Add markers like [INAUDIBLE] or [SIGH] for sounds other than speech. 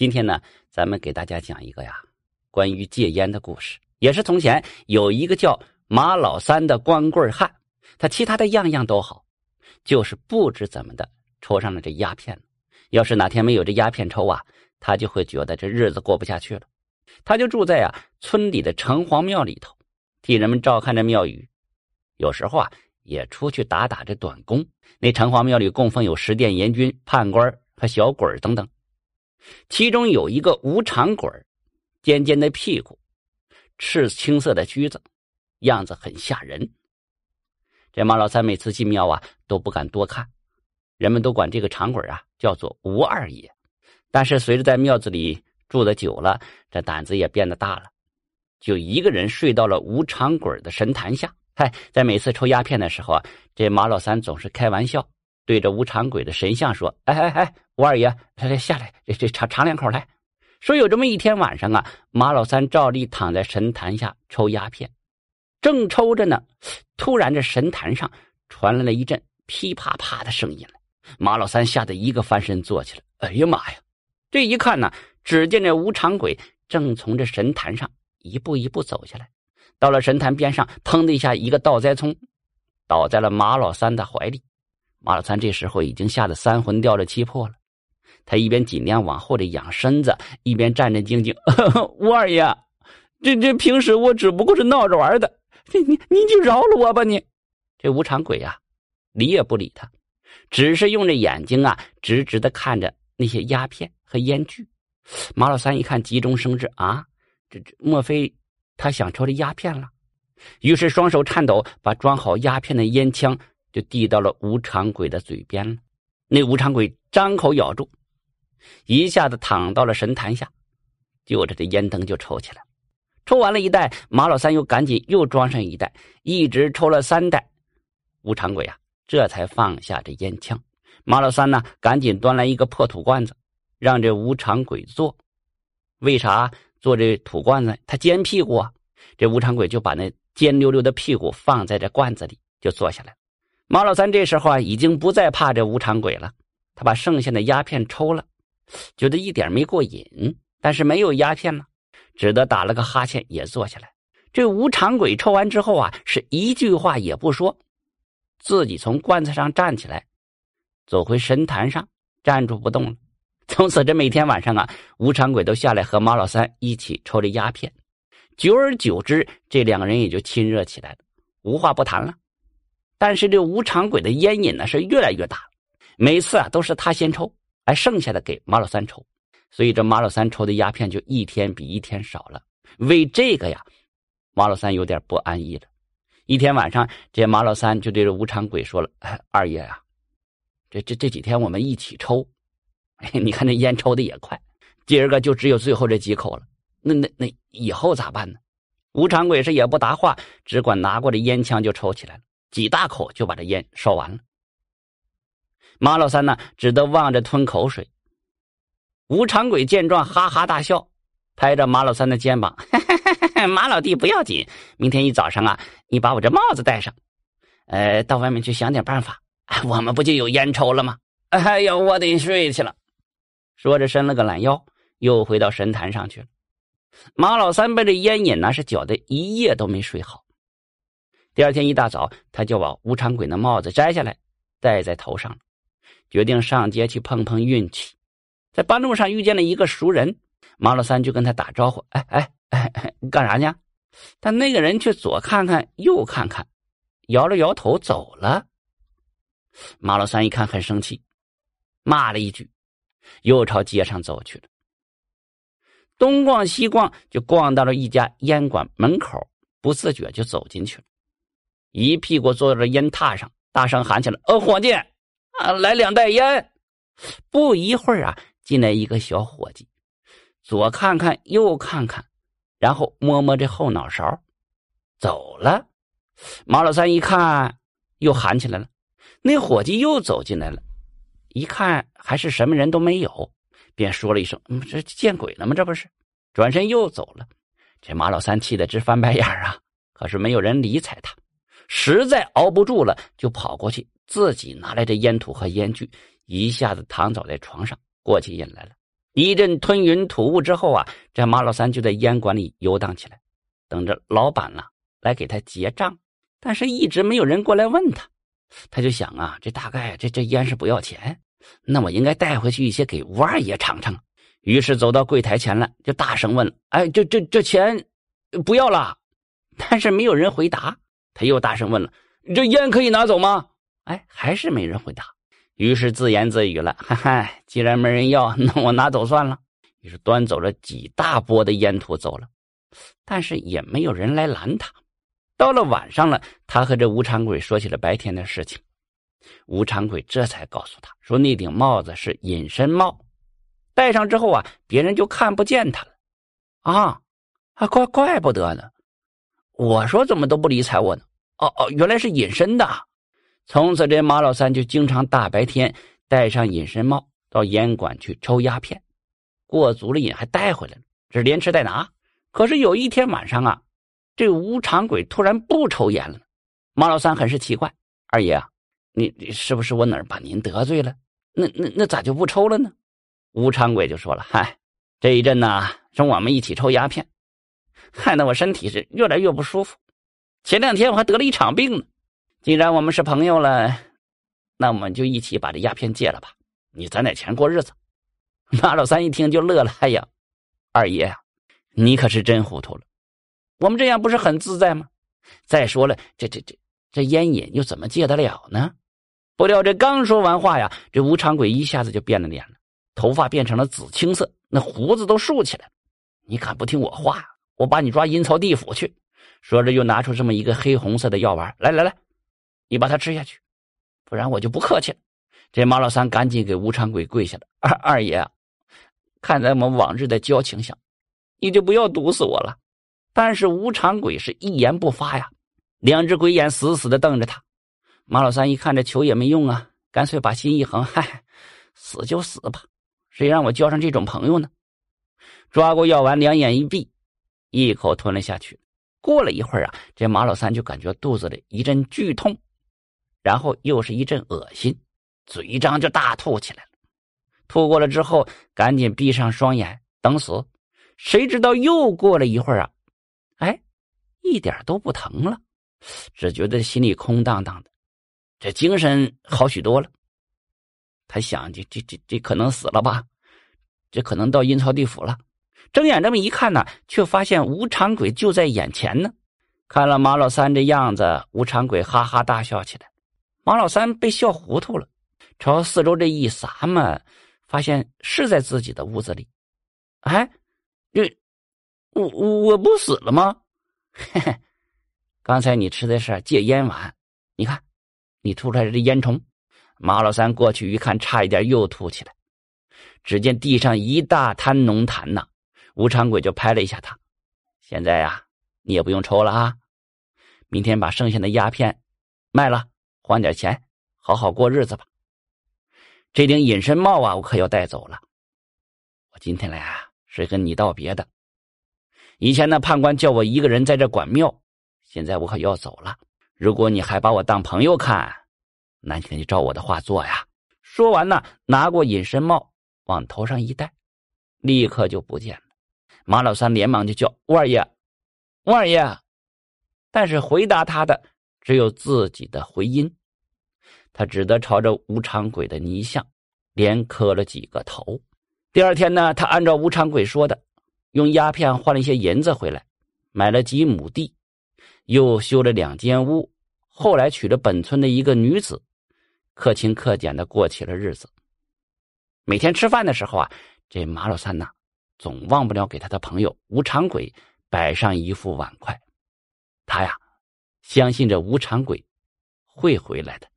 今天呢，咱们给大家讲一个呀，关于戒烟的故事。也是从前有一个叫马老三的光棍汉，他其他的样样都好，就是不知怎么的抽上了这鸦片。要是哪天没有这鸦片抽啊，他就会觉得这日子过不下去了。他就住在啊村里的城隍庙里头，替人们照看着庙宇，有时候啊也出去打打这短工。那城隍庙里供奉有十殿阎君、判官和小鬼等等。其中有一个无常鬼尖尖的屁股，赤青色的须子，样子很吓人。这马老三每次进庙啊，都不敢多看，人们都管这个长鬼啊叫做吴二爷。但是随着在庙子里住的久了，这胆子也变得大了，就一个人睡到了吴长鬼的神坛下。嗨，在每次抽鸦片的时候啊，这马老三总是开玩笑。对着无常鬼的神像说：“哎哎哎，吴二爷，来来下来，这这尝尝两口来。”说有这么一天晚上啊，马老三照例躺在神坛下抽鸦片，正抽着呢，突然这神坛上传来了一阵噼啪啪的声音来。马老三吓得一个翻身坐起来。哎呀妈呀！这一看呢，只见这无常鬼正从这神坛上一步一步走下来，到了神坛边上，砰的一下，一个倒栽葱，倒在了马老三的怀里。马老三这时候已经吓得三魂掉了七魄了，他一边尽量往后的仰身子，一边战战兢兢：“吴 [LAUGHS] 二爷，这这平时我只不过是闹着玩的，你你你就饶了我吧！你这无常鬼呀，理也不理他，只是用着眼睛啊，直直的看着那些鸦片和烟具。马老三一看，急中生智啊，这这莫非他想抽这鸦片了？于是双手颤抖，把装好鸦片的烟枪。就递到了吴长鬼的嘴边了，那吴长鬼张口咬住，一下子躺到了神坛下，就着这烟灯就抽起来。抽完了一袋，马老三又赶紧又装上一袋，一直抽了三袋。吴长鬼啊，这才放下这烟枪。马老三呢，赶紧端来一个破土罐子，让这吴长鬼坐。为啥坐这土罐子？他尖屁股啊！这吴长鬼就把那尖溜溜的屁股放在这罐子里，就坐下来。马老三这时候啊，已经不再怕这无常鬼了。他把剩下的鸦片抽了，觉得一点没过瘾，但是没有鸦片了，只得打了个哈欠，也坐下来。这无常鬼抽完之后啊，是一句话也不说，自己从棺材上站起来，走回神坛上，站住不动了。从此，这每天晚上啊，无常鬼都下来和马老三一起抽着鸦片。久而久之，这两个人也就亲热起来了，无话不谈了。但是这无常鬼的烟瘾呢是越来越大，每次啊都是他先抽，哎，剩下的给马老三抽，所以这马老三抽的鸦片就一天比一天少了。为这个呀，马老三有点不安逸了。一天晚上，这马老三就对着无常鬼说了：“ [COUGHS] 二爷呀，这这这几天我们一起抽，[COUGHS] 你看这烟抽的也快，今儿个就只有最后这几口了。那那那以后咋办呢？”无常鬼是也不答话，只管拿过这烟枪就抽起来了。几大口就把这烟烧完了。马老三呢，只得望着吞口水。吴长鬼见状，哈哈大笑，拍着马老三的肩膀：“ [LAUGHS] 马老弟不要紧，明天一早上啊，你把我这帽子戴上，呃，到外面去想点办法，[LAUGHS] 我们不就有烟抽了吗？”哎呀，我得睡去了。说着，伸了个懒腰，又回到神坛上去了。马老三被这烟瘾呢，是搅得一夜都没睡好。第二天一大早，他就把无常鬼的帽子摘下来，戴在头上，决定上街去碰碰运气。在半路上遇见了一个熟人，马老三就跟他打招呼：“哎哎哎，干啥呢？”但那个人却左看看右看看，摇了摇头走了。马老三一看很生气，骂了一句，又朝街上走去了。东逛西逛，就逛到了一家烟馆门口，不自觉就走进去了。一屁股坐在烟榻上，大声喊起来：“呃，伙计，啊，来两袋烟！”不一会儿啊，进来一个小伙计，左看看右看看，然后摸摸这后脑勺，走了。马老三一看，又喊起来了。那伙计又走进来了，一看还是什么人都没有，便说了一声：“嗯，这见鬼了吗？这不是？”转身又走了。这马老三气得直翻白眼啊！可是没有人理睬他。实在熬不住了，就跑过去，自己拿来这烟土和烟具，一下子躺倒在床上，过起瘾来了。一阵吞云吐雾之后啊，这马老三就在烟馆里游荡起来，等着老板呢来给他结账。但是，一直没有人过来问他，他就想啊，这大概这这烟是不要钱，那我应该带回去一些给吴二爷尝尝。于是走到柜台前了，就大声问：“哎，这这这钱不要了？”但是没有人回答。他又大声问了：“这烟可以拿走吗？”哎，还是没人回答。于是自言自语了：“哈哈，既然没人要，[LAUGHS] 那我拿走算了。”于是端走了几大波的烟土走了，但是也没有人来拦他。到了晚上了，他和这吴长贵说起了白天的事情。吴长贵这才告诉他说：“那顶帽子是隐身帽，戴上之后啊，别人就看不见他了。”啊，啊，怪怪不得呢。我说怎么都不理睬我呢？哦哦，原来是隐身的。从此，这马老三就经常大白天戴上隐身帽到烟馆去抽鸦片，过足了瘾还带回来了，这连吃带拿。可是有一天晚上啊。这吴长鬼突然不抽烟了，马老三很是奇怪：“二爷啊，你你是不是我哪儿把您得罪了？那那那咋就不抽了呢？”吴长鬼就说了：“嗨，这一阵呢，是我们一起抽鸦片，害得我身体是越来越不舒服。前两天我还得了一场病呢。既然我们是朋友了，那我们就一起把这鸦片戒了吧。你攒点钱过日子。”马老三一听就乐了：“哎呀，二爷啊，你可是真糊涂了。”我们这样不是很自在吗？再说了，这这这这烟瘾又怎么戒得了呢？不料这刚说完话呀，这吴长贵一下子就变了脸了，头发变成了紫青色，那胡子都竖起来了。你敢不听我话，我把你抓阴曹地府去！说着又拿出这么一个黑红色的药丸，来来来，你把它吃下去，不然我就不客气了。这马老三赶紧给吴长贵跪下了，二二爷，看在我们往日的交情上，你就不要毒死我了。但是吴长鬼是一言不发呀，两只鬼眼死死的瞪着他。马老三一看这求也没用啊，干脆把心一横，嗨，死就死吧，谁让我交上这种朋友呢？抓过药丸，两眼一闭，一口吞了下去。过了一会儿啊，这马老三就感觉肚子里一阵剧痛，然后又是一阵恶心，嘴一张就大吐起来了。吐过了之后，赶紧闭上双眼等死。谁知道又过了一会儿啊？哎，一点都不疼了，只觉得心里空荡荡的，这精神好许多了。他想，这这这这可能死了吧？这可能到阴曹地府了。睁眼这么一看呢，却发现吴长鬼就在眼前呢。看了马老三这样子，吴长鬼哈哈大笑起来。马老三被笑糊涂了，朝四周这一撒嘛，发现是在自己的屋子里。哎，这。我我不死了吗？[LAUGHS] 嘿嘿，刚才你吃的是戒烟丸，你看，你吐出来的烟虫。马老三过去一看，差一点又吐起来。只见地上一大滩浓痰呐，吴长贵就拍了一下他。现在呀，你也不用抽了啊，明天把剩下的鸦片卖了，换点钱，好好过日子吧。这顶隐身帽啊，我可要带走了。我今天来啊，是跟你道别的。以前呢判官叫我一个人在这管庙，现在我可要走了。如果你还把我当朋友看，那你就照我的话做呀。说完呢，拿过隐身帽往头上一戴，立刻就不见了。马老三连忙就叫吴二爷，吴二爷，但是回答他的只有自己的回音，他只得朝着吴长鬼的泥像连磕了几个头。第二天呢，他按照吴长鬼说的。用鸦片换了一些银子回来，买了几亩地，又修了两间屋。后来娶了本村的一个女子，克勤克俭的过起了日子。每天吃饭的时候啊，这马老三呐，总忘不了给他的朋友吴长鬼摆上一副碗筷。他呀，相信着吴长鬼会回来的。